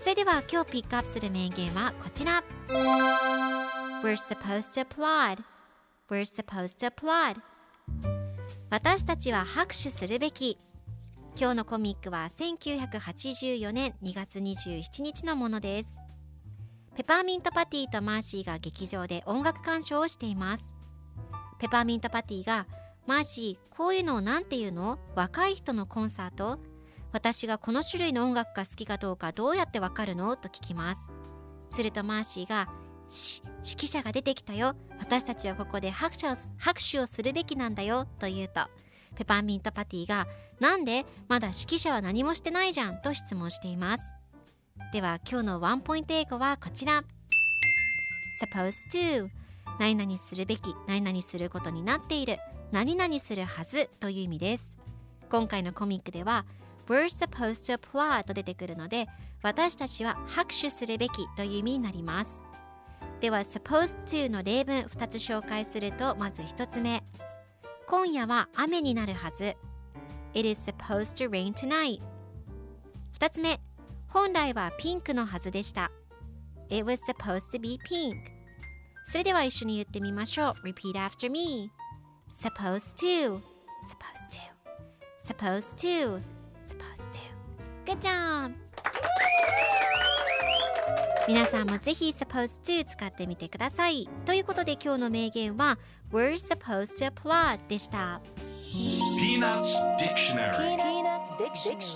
それでは今日ピックアップする名言はこちら。We're supposed to applaud. We're supposed to applaud. 私たちは拍手するべき。今日のコミックは1984年2月27日のものです。ペパーミントパティとマーシーが劇場で音楽鑑賞をしています。ペパーミントパティがマーシーこういうのを何て言うの？若い人のコンサート私がこの種類の音楽が好きかどうかどうやってわかるのと聞きます。するとマーシーがし指揮者が出てきたよ。私たちはここで拍手を拍手をするべきなんだよ。と言うとペパーミントパティがなんでまだ指揮者は何もしてないじゃん。と質問しています。では今日のワンポイント英語はこちら。Supposed to 何々するべき何々することになっている何々するはず。という意味です。今回のコミックでは We're supposed to applaud と出てくるので私たちは拍手するべきという意味になりますでは supposed to の例文2つ紹介するとまず1つ目今夜は雨になるはず It is supposed to rain tonight 2つ目本来はピンクのはずでした It was supposed to be pink それでは一緒に言ってみましょう Repeat after me Supposed to Supposed to Supposed to Supposed to Good job 皆さんもぜひ supposed to 使ってみてくださいということで今日の名言は We're supposed to applaud でした Peanuts Dictionary Peanuts Dictionary.